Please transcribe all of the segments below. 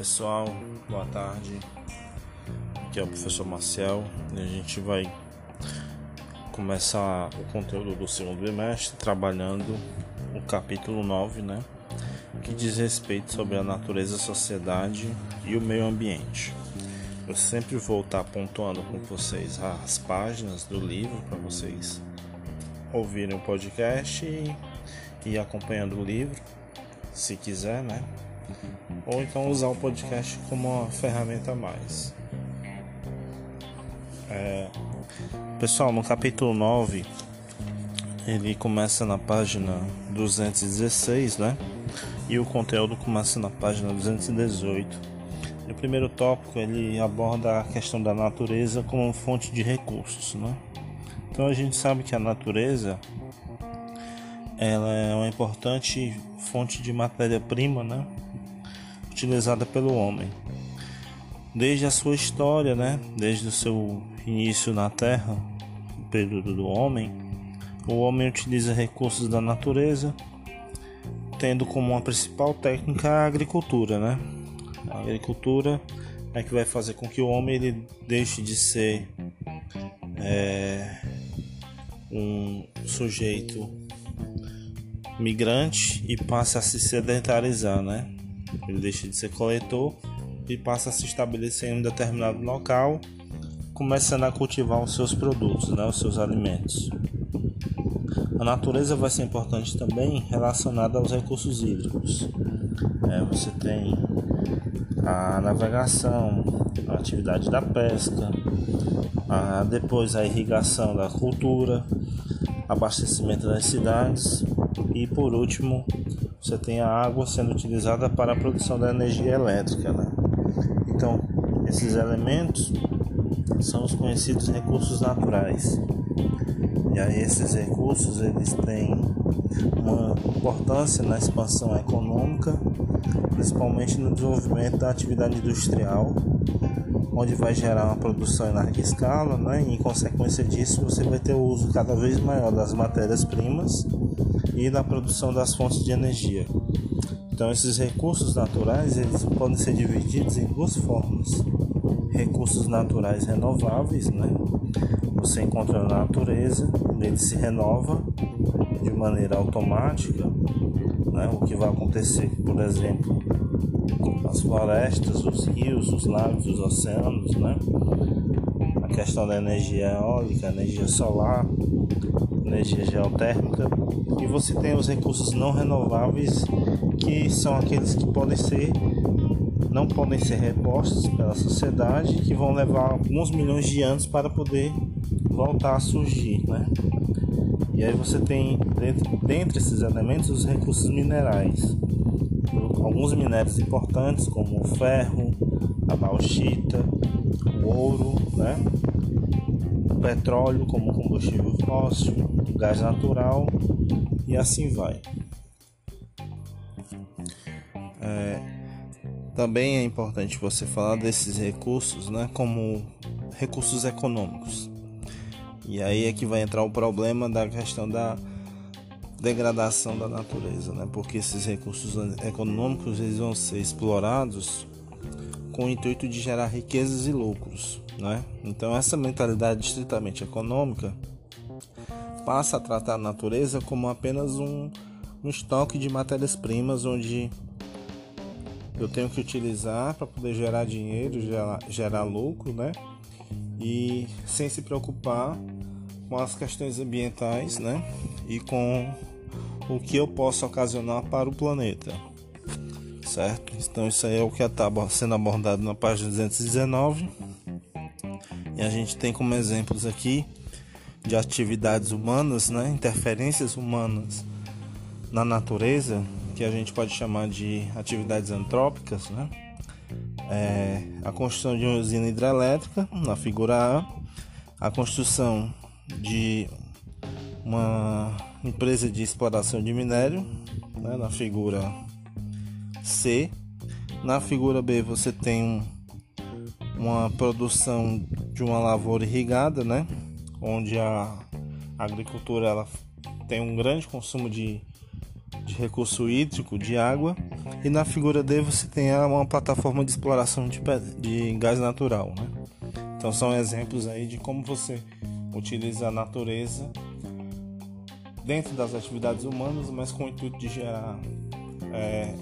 pessoal, boa tarde. Aqui é o professor Marcel e a gente vai começar o conteúdo do segundo bimestre trabalhando o capítulo 9, né? Que diz respeito sobre a natureza, a sociedade e o meio ambiente. Eu sempre vou estar pontuando com vocês as páginas do livro para vocês ouvirem o podcast e, e acompanhando o livro, se quiser, né? Ou então usar o podcast como uma ferramenta a mais. É, pessoal, no capítulo 9, ele começa na página 216, né? E o conteúdo começa na página 218. E o primeiro tópico ele aborda a questão da natureza como fonte de recursos, né? Então a gente sabe que a natureza ela é uma importante fonte de matéria-prima, né? Utilizada pelo homem. Desde a sua história, né? desde o seu início na Terra, o período do homem, o homem utiliza recursos da natureza, tendo como uma principal técnica a agricultura. Né? A agricultura é que vai fazer com que o homem ele deixe de ser é, um sujeito migrante e passe a se sedentarizar, né? Ele deixa de ser coletor e passa a se estabelecer em um determinado local, começando a cultivar os seus produtos, né, os seus alimentos. A natureza vai ser importante também relacionada aos recursos hídricos. É, você tem a navegação, a atividade da pesca, a, depois a irrigação da cultura, abastecimento das cidades e por último você tem a água sendo utilizada para a produção da energia elétrica. Né? Então, esses elementos são os conhecidos recursos naturais. E aí esses recursos eles têm uma importância na expansão econômica, principalmente no desenvolvimento da atividade industrial, onde vai gerar uma produção em larga escala, né? e em consequência disso você vai ter o uso cada vez maior das matérias-primas e da produção das fontes de energia. Então esses recursos naturais eles podem ser divididos em duas formas: recursos naturais renováveis, né? Você encontra na natureza, ele se renova de maneira automática, né? O que vai acontecer, por exemplo, as florestas, os rios, os lagos, os oceanos, né? Questão da energia eólica, energia solar, energia geotérmica, e você tem os recursos não renováveis, que são aqueles que podem ser não podem ser repostos pela sociedade, que vão levar alguns milhões de anos para poder voltar a surgir, né? E aí você tem dentro, dentre esses elementos os recursos minerais, alguns minérios importantes como o ferro, a bauxita, o ouro, né? Petróleo como combustível fóssil, gás natural e assim vai. É, também é importante você falar desses recursos, né, como recursos econômicos. E aí é que vai entrar o problema da questão da degradação da natureza, né? Porque esses recursos econômicos eles vão ser explorados com o intuito de gerar riquezas e lucros, né? Então essa mentalidade estritamente econômica passa a tratar a natureza como apenas um, um estoque de matérias-primas onde eu tenho que utilizar para poder gerar dinheiro, gerar, gerar lucro, né? E sem se preocupar com as questões ambientais, né? E com o que eu posso ocasionar para o planeta certo? Então isso aí é o que está sendo abordado na página 219 e a gente tem como exemplos aqui de atividades humanas, né? Interferências humanas na natureza que a gente pode chamar de atividades antrópicas, né? É, a construção de uma usina hidrelétrica na figura A, a construção de uma empresa de exploração de minério né, na figura C. Na figura B você tem um, uma produção de uma lavoura irrigada, né? Onde a agricultura ela tem um grande consumo de de recurso hídrico, de água, e na figura D você tem uma plataforma de exploração de, de gás natural. Né? Então são exemplos aí de como você utiliza a natureza dentro das atividades humanas, mas com o intuito de gerar, é,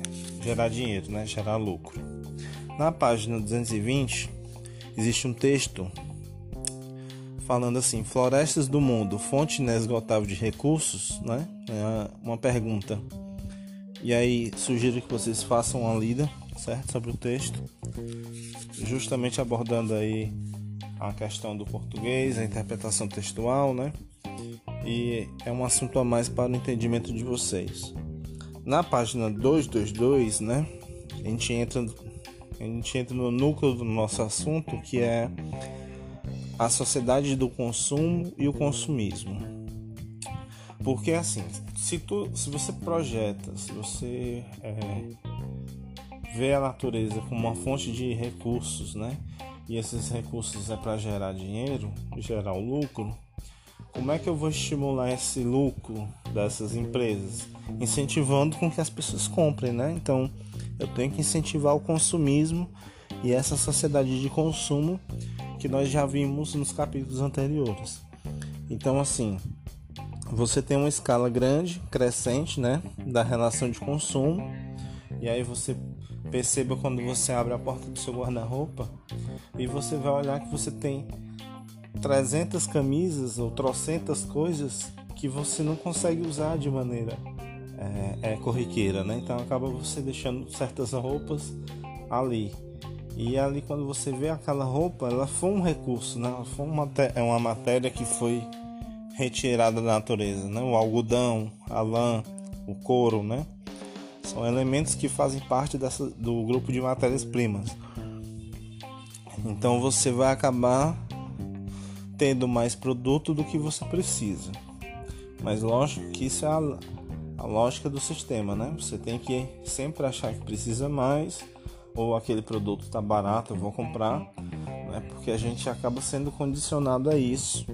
gerar dinheiro, né? gerar lucro. Na página 220 existe um texto falando assim: Florestas do mundo, fonte inesgotável de recursos, né? É uma pergunta. E aí sugiro que vocês façam uma lida, certo, sobre o texto, justamente abordando aí a questão do português, a interpretação textual, né? E é um assunto a mais para o entendimento de vocês. Na página 222, né? A gente entra a gente entra no núcleo do nosso assunto, que é a sociedade do consumo e o consumismo. Porque assim, se, tu, se você projeta, se você é, vê a natureza como uma fonte de recursos, né? E esses recursos é para gerar dinheiro, gerar lucro, como é que eu vou estimular esse lucro dessas empresas? Incentivando com que as pessoas comprem, né? Então, eu tenho que incentivar o consumismo e essa sociedade de consumo que nós já vimos nos capítulos anteriores. Então, assim, você tem uma escala grande, crescente, né, da relação de consumo, e aí você perceba quando você abre a porta do seu guarda-roupa e você vai olhar que você tem 300 camisas ou trocentas coisas que você não consegue usar de maneira é, é, corriqueira, né? Então acaba você deixando certas roupas ali. E ali quando você vê aquela roupa, ela foi um recurso, né? Foi uma, é uma matéria que foi retirada da natureza, né? O algodão, a lã, o couro, né? São elementos que fazem parte dessa, do grupo de matérias-primas. Então você vai acabar tendo mais produto do que você precisa. Mas lógico que isso é a, a lógica do sistema, né? Você tem que sempre achar que precisa mais ou aquele produto está barato, eu vou comprar, né? porque a gente acaba sendo condicionado a isso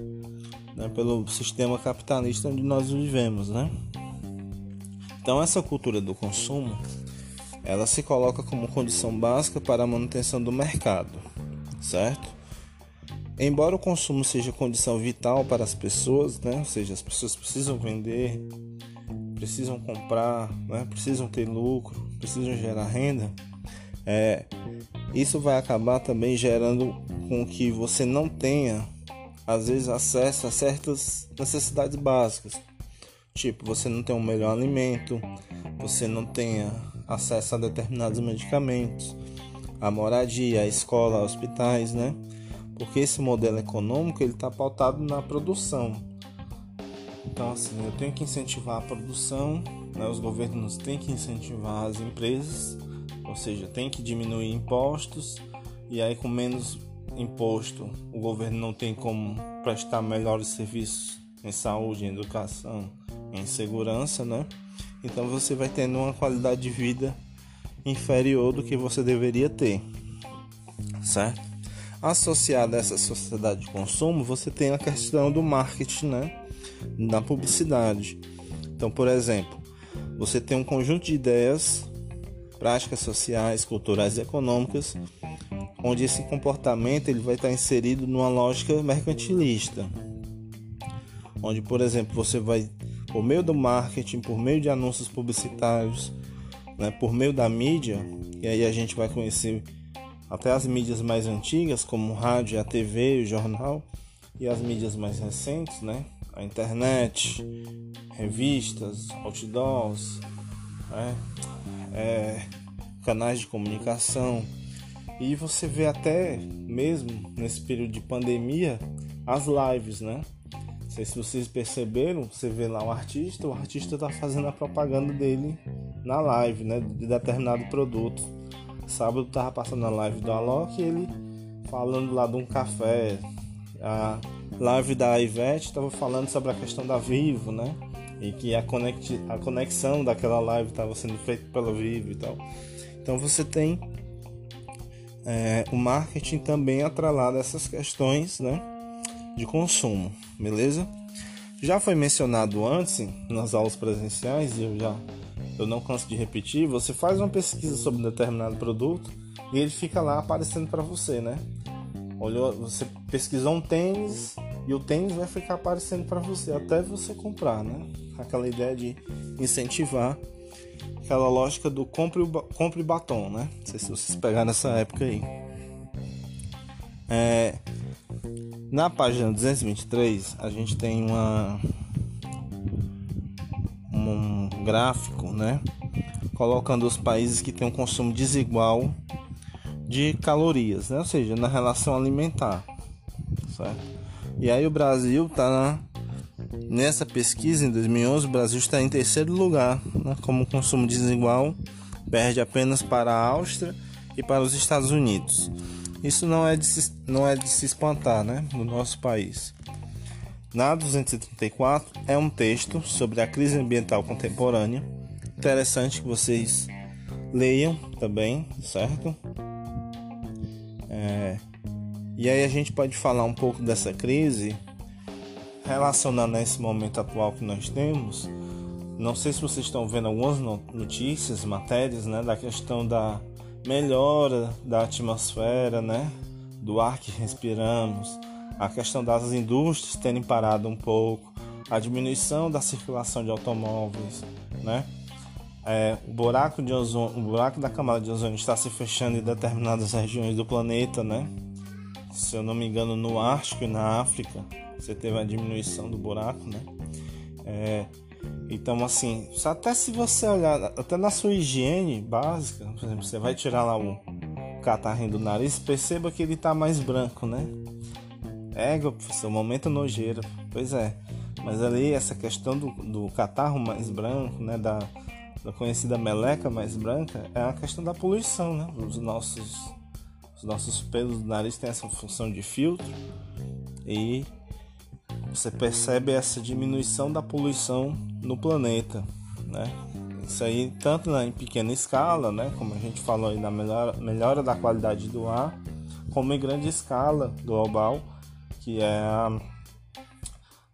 né? pelo sistema capitalista onde nós vivemos. Né? Então, essa cultura do consumo ela se coloca como condição básica para a manutenção do mercado, certo? Embora o consumo seja condição vital para as pessoas, né? ou seja, as pessoas precisam vender, precisam comprar, né? precisam ter lucro, precisam gerar renda, é, isso vai acabar também gerando com que você não tenha, às vezes, acesso a certas necessidades básicas. Tipo, você não tem um melhor alimento, você não tenha acesso a determinados medicamentos, a moradia, a escola, hospitais, né? Porque esse modelo econômico ele está pautado na produção. Então, assim, eu tenho que incentivar a produção, né? os governos têm que incentivar as empresas ou seja, tem que diminuir impostos e aí com menos imposto o governo não tem como prestar melhores serviços em saúde, em educação, em segurança, né? Então você vai tendo uma qualidade de vida inferior do que você deveria ter, certo? Associada a essa sociedade de consumo, você tem a questão do marketing, né? Da publicidade. Então, por exemplo, você tem um conjunto de ideias práticas sociais, culturais e econômicas, onde esse comportamento ele vai estar inserido numa lógica mercantilista, onde, por exemplo, você vai por meio do marketing, por meio de anúncios publicitários, né, por meio da mídia, e aí a gente vai conhecer até as mídias mais antigas, como o rádio, a TV, o jornal, e as mídias mais recentes, né, a internet, revistas, outdoors, né, é, canais de comunicação. E você vê até mesmo nesse período de pandemia as lives, né? Não sei se vocês perceberam, você vê lá o artista, o artista está fazendo a propaganda dele na live, né? De determinado produto. Sábado tava passando a live do Alok e ele falando lá de um café. A live da Ivete estava falando sobre a questão da Vivo, né? E que a, conect, a conexão daquela live estava sendo feita pela Vivo e tal. Então você tem é, o marketing também atrelado a essas questões né, de consumo, beleza? Já foi mencionado antes nas aulas presenciais e eu já eu não canso de repetir, você faz uma pesquisa sobre um determinado produto e ele fica lá aparecendo para você, né? Olhou, você pesquisou um tênis e o tênis vai ficar aparecendo para você até você comprar, né? Aquela ideia de incentivar aquela lógica do compre, compre batom, né? Não sei se vocês pegaram nessa época aí. É, na página 223 a gente tem uma um gráfico, né? Colocando os países que têm um consumo desigual de calorias, né? Ou seja, na relação alimentar, certo? E aí o Brasil está nessa pesquisa em 2011, o Brasil está em terceiro lugar, né? Como consumo desigual, perde apenas para a Áustria e para os Estados Unidos. Isso não é de se, não é de se espantar, né? No nosso país. Na 234 é um texto sobre a crise ambiental contemporânea. Interessante que vocês leiam também, certo? É, e aí a gente pode falar um pouco dessa crise relacionando a esse momento atual que nós temos. Não sei se vocês estão vendo algumas notícias, matérias, né, da questão da melhora da atmosfera, né, do ar que respiramos a questão das indústrias terem parado um pouco, a diminuição da circulação de automóveis, né? É, o buraco de ozônio, o buraco da camada de ozônio está se fechando em determinadas regiões do planeta, né? Se eu não me engano, no Ártico e na África, você teve a diminuição do buraco, né? É, então, assim, até se você olhar, até na sua higiene básica, por exemplo, você vai tirar lá o catarrinho do nariz, perceba que ele está mais branco, né? É, professor, momento nojeiro. Pois é. Mas ali essa questão do, do catarro mais branco, né, da, da conhecida meleca mais branca, é a questão da poluição, né? Os nossos, os nossos pelos do nariz têm essa função de filtro e você percebe essa diminuição da poluição no planeta, né? Isso aí tanto em pequena escala, né, como a gente falou aí na melhora, melhora da qualidade do ar, como em grande escala global que é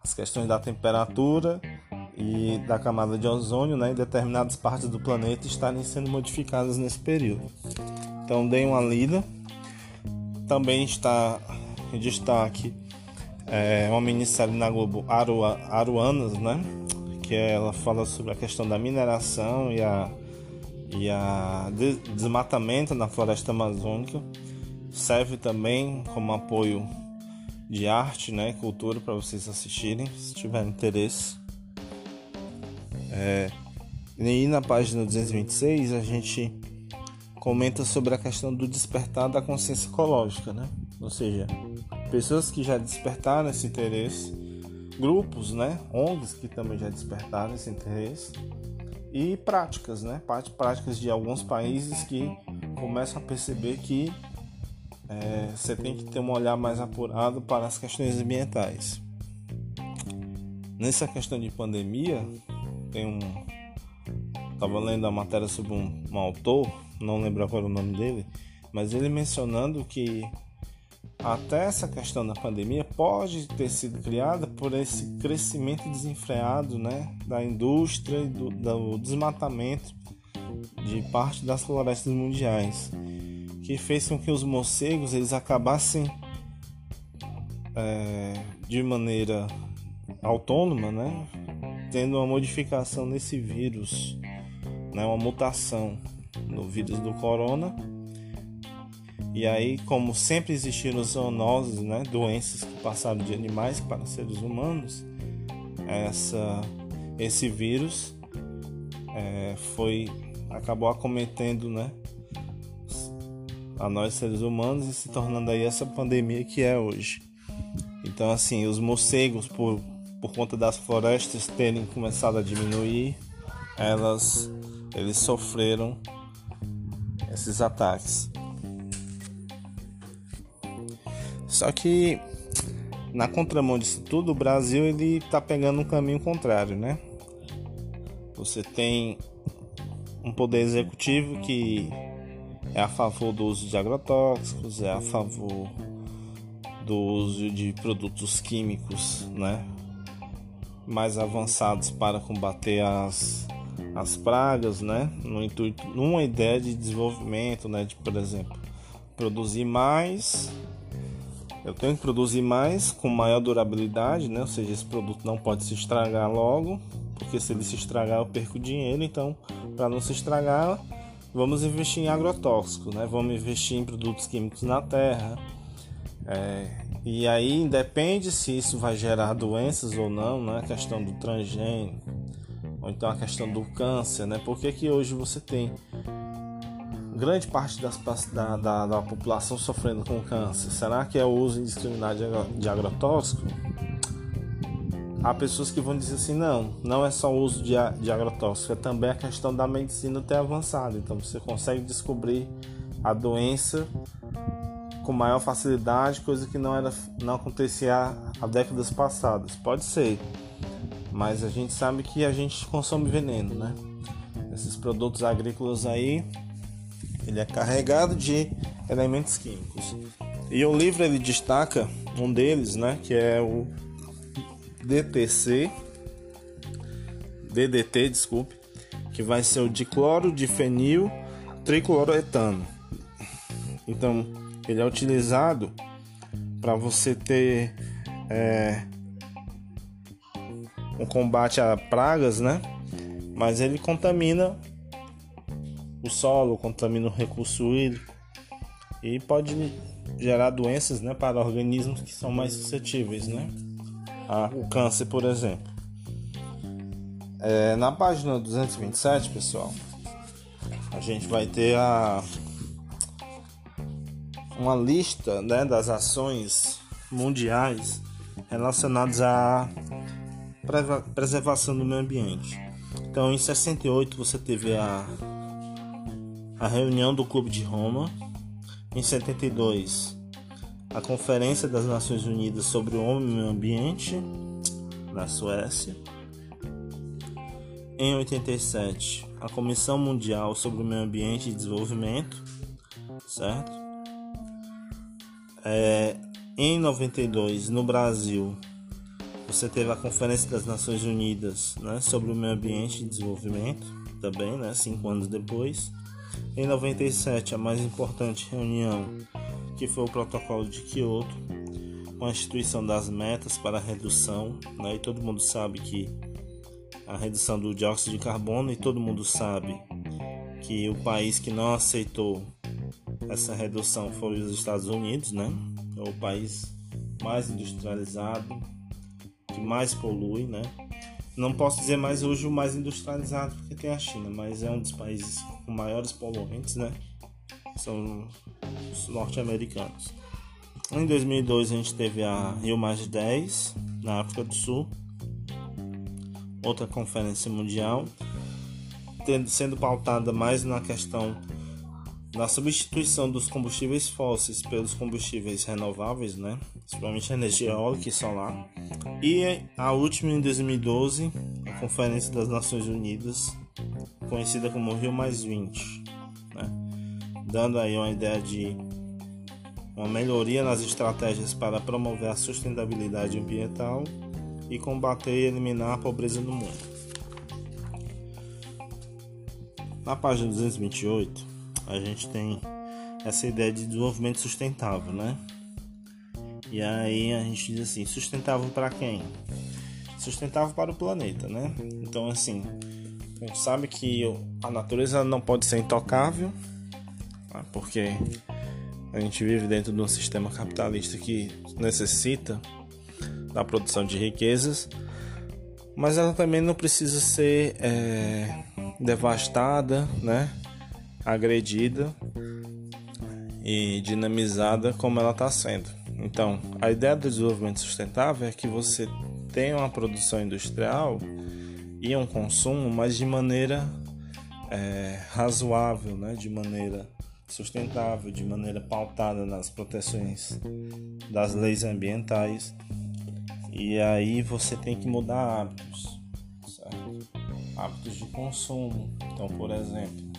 as questões da temperatura e da camada de ozônio né, em determinadas partes do planeta estarem sendo modificadas nesse período. Então dei uma lida. Também está em destaque é, uma minissérie na Globo Arua, Aruanas, né? Que ela fala sobre a questão da mineração e a, e a desmatamento na floresta amazônica. Serve também como apoio de arte, né, cultura para vocês assistirem, se tiverem interesse. É, e na página 226 a gente comenta sobre a questão do despertar da consciência ecológica, né? Ou seja, pessoas que já despertaram esse interesse, grupos, né, ONGs que também já despertaram esse interesse e práticas, né, práticas de alguns países que começam a perceber que é, você tem que ter um olhar mais apurado para as questões ambientais. Nessa questão de pandemia, tem um. Estava lendo a matéria sobre um, um autor, não lembro agora o nome dele, mas ele mencionando que até essa questão da pandemia pode ter sido criada por esse crescimento desenfreado né, da indústria e do, do desmatamento de parte das florestas mundiais que fez com que os morcegos eles acabassem é, de maneira autônoma, né, tendo uma modificação nesse vírus, né, uma mutação no vírus do corona. E aí, como sempre existiram zoonoses, né, doenças que passaram de animais para seres humanos, essa, esse vírus é, foi acabou acometendo, né, a nós seres humanos e se tornando aí essa pandemia que é hoje. Então assim, os morcegos por, por conta das florestas terem começado a diminuir, elas eles sofreram esses ataques. Só que na contramão disso tudo, o Brasil ele está pegando um caminho contrário, né? Você tem um poder executivo que é a favor do uso de agrotóxicos, é a favor do uso de produtos químicos, né, mais avançados para combater as, as pragas, né? No intuito, numa ideia de desenvolvimento, né? De, por exemplo, produzir mais. Eu tenho que produzir mais com maior durabilidade, né? Ou seja, esse produto não pode se estragar logo, porque se ele se estragar eu perco dinheiro. Então, para não se estragar, vamos investir em agrotóxicos, né? Vamos investir em produtos químicos na terra. É, e aí depende se isso vai gerar doenças ou não, né? A questão do transgênio ou então a questão do câncer, né? Por que, que hoje você tem grande parte das, da, da, da, população sofrendo com câncer? Será que é o uso indiscriminado de agrotóxico? Há pessoas que vão dizer assim, não, não é só o uso de, de agrotóxico, é também a questão da medicina ter avançado. Então você consegue descobrir a doença com maior facilidade, coisa que não, era, não acontecia há décadas passadas. Pode ser, mas a gente sabe que a gente consome veneno, né? Esses produtos agrícolas aí, ele é carregado de elementos químicos. E o livro ele destaca um deles, né, que é o DTC, DDT, desculpe, que vai ser o dicloro de fenil tricloretano. Então, ele é utilizado para você ter é, um combate a pragas, né? Mas ele contamina o solo, contamina o recurso hídrico e pode gerar doenças, né, para organismos que são mais suscetíveis, né? o câncer, por exemplo. É, na página 227, pessoal, a gente vai ter a uma lista né, das ações mundiais relacionadas à preservação do meio ambiente. Então, em 68 você teve a, a reunião do Clube de Roma. Em 72, a Conferência das Nações Unidas sobre o Homem e o Meio Ambiente, na Suécia. Em 87, a Comissão Mundial sobre o Meio Ambiente e Desenvolvimento, certo? É, em 92, no Brasil, você teve a Conferência das Nações Unidas né, sobre o Meio Ambiente e Desenvolvimento, também, né, cinco anos depois. Em 97, a mais importante reunião, que foi o Protocolo de Kyoto, com a instituição das metas para a redução, né, e todo mundo sabe que a redução do dióxido de carbono, e todo mundo sabe que o país que não aceitou essa redução foi os Estados Unidos, né? É o país mais industrializado, mais polui, né? Não posso dizer mais hoje o mais industrializado porque tem a China, mas é um dos países com maiores poluentes, né? São os norte-americanos. Em 2002 a gente teve a Rio Mais 10 na África do Sul, outra conferência mundial, tendo, sendo pautada mais na questão na substituição dos combustíveis fósseis pelos combustíveis renováveis, né? principalmente energia eólica e solar. E a última em 2012, a Conferência das Nações Unidas, conhecida como Rio Mais 20, né? dando aí uma ideia de uma melhoria nas estratégias para promover a sustentabilidade ambiental e combater e eliminar a pobreza no mundo. Na página 228, a gente tem essa ideia de desenvolvimento sustentável, né? E aí a gente diz assim, sustentável para quem? Sustentável para o planeta, né? Então assim, a gente sabe que a natureza não pode ser intocável, né? porque a gente vive dentro de um sistema capitalista que necessita da produção de riquezas, mas ela também não precisa ser é, devastada, né? Agredida e dinamizada como ela está sendo. Então, a ideia do desenvolvimento sustentável é que você tenha uma produção industrial e um consumo, mas de maneira é, razoável, né? de maneira sustentável, de maneira pautada nas proteções das leis ambientais. E aí você tem que mudar hábitos, certo? hábitos de consumo. Então, por exemplo,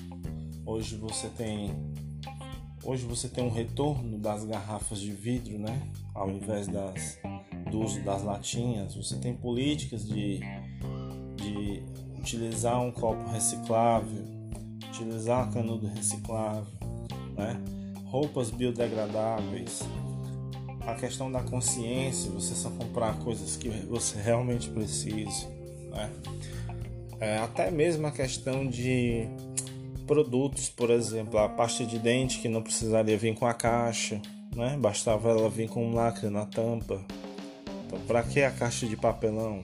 Hoje você tem hoje você tem um retorno das garrafas de vidro, né? Ao invés das, do uso das latinhas, você tem políticas de, de utilizar um copo reciclável, utilizar canudo reciclável, né? roupas biodegradáveis, a questão da consciência, você só comprar coisas que você realmente precisa, né? É, até mesmo a questão de produtos, por exemplo, a pasta de dente que não precisaria vir com a caixa, né? Bastava ela vir com um lacre na tampa. Então, para que a caixa de papelão,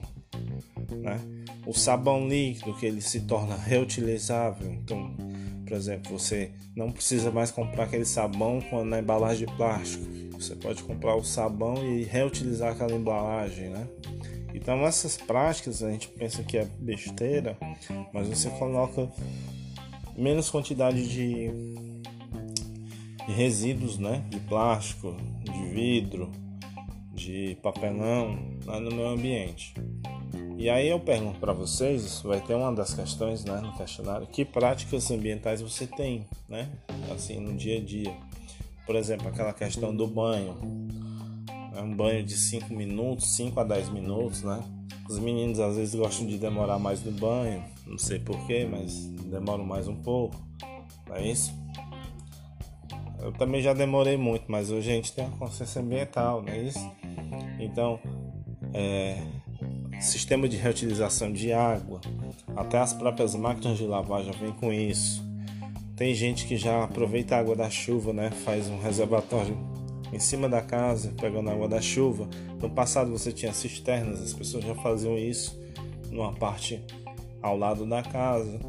né? O sabão líquido que ele se torna reutilizável, então, por exemplo, você não precisa mais comprar aquele sabão na embalagem de plástico. Você pode comprar o sabão e reutilizar aquela embalagem, né? Então essas práticas a gente pensa que é besteira, mas você coloca menos quantidade de, de resíduos, né? De plástico, de vidro, de papelão lá no meio ambiente. E aí eu pergunto para vocês, vai ter uma das questões, né, no questionário, que práticas ambientais você tem, né? Assim, no dia a dia. Por exemplo, aquela questão do banho. É um banho de 5 minutos, 5 a 10 minutos, né? Os meninos às vezes gostam de demorar mais no banho, não sei porquê, mas demoram mais um pouco, não é isso? Eu também já demorei muito, mas hoje a gente tem uma consciência ambiental, não é isso? Então, é, sistema de reutilização de água, até as próprias máquinas de lavar já vem com isso. Tem gente que já aproveita a água da chuva, né? Faz um reservatório em cima da casa, pegando água da chuva. No passado você tinha cisternas, as pessoas já faziam isso numa parte ao lado da casa.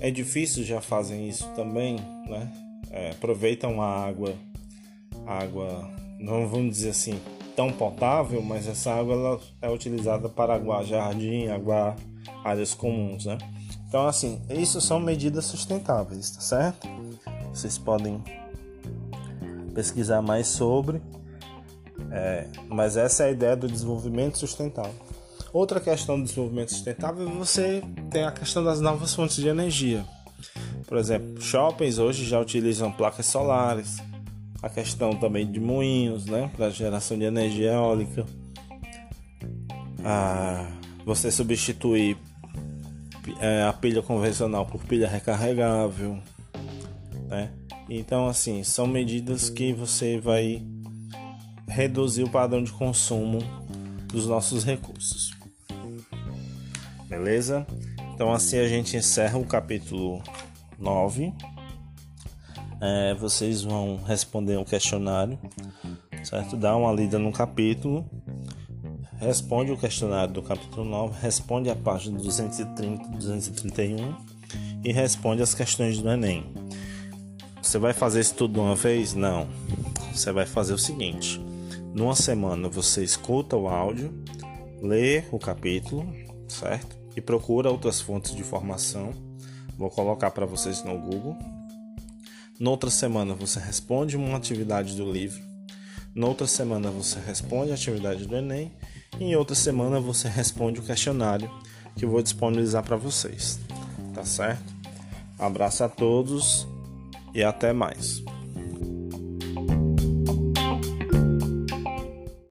Edifícios já fazem isso também, né? É, aproveitam a água, água, não vamos dizer assim, tão potável, mas essa água ela é utilizada para aguar jardim, aguar áreas comuns, né? Então, assim, isso são medidas sustentáveis, tá certo? Vocês podem pesquisar mais sobre, é, mas essa é a ideia do desenvolvimento sustentável. Outra questão do desenvolvimento sustentável é você tem a questão das novas fontes de energia. Por exemplo, shoppings hoje já utilizam placas solares, a questão também de moinhos, né, para geração de energia eólica. Ah, você substituir é, a pilha convencional por pilha recarregável, né? Então, assim, são medidas que você vai reduzir o padrão de consumo dos nossos recursos. Beleza? Então, assim a gente encerra o capítulo 9. É, vocês vão responder um questionário, certo? Dá uma lida no capítulo, responde o questionário do capítulo 9, responde a página 230 231 e responde as questões do Enem. Você vai fazer isso tudo de uma vez? Não. Você vai fazer o seguinte: numa semana você escuta o áudio, lê o capítulo, certo? E procura outras fontes de informação. Vou colocar para vocês no Google. Noutra semana você responde uma atividade do livro. Noutra semana você responde a atividade do Enem. E em outra semana você responde o questionário que eu vou disponibilizar para vocês. Tá certo? abraço a todos e até mais.